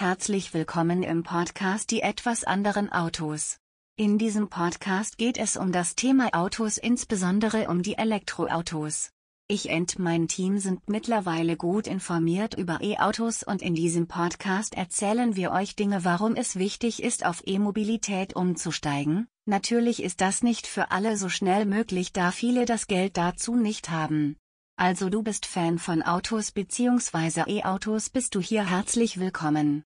herzlich willkommen im Podcast Die etwas anderen Autos. In diesem Podcast geht es um das Thema Autos, insbesondere um die Elektroautos. Ich und mein Team sind mittlerweile gut informiert über E-Autos und in diesem Podcast erzählen wir euch Dinge, warum es wichtig ist, auf E-Mobilität umzusteigen. Natürlich ist das nicht für alle so schnell möglich, da viele das Geld dazu nicht haben. Also du bist Fan von Autos bzw. E-Autos, bist du hier herzlich willkommen.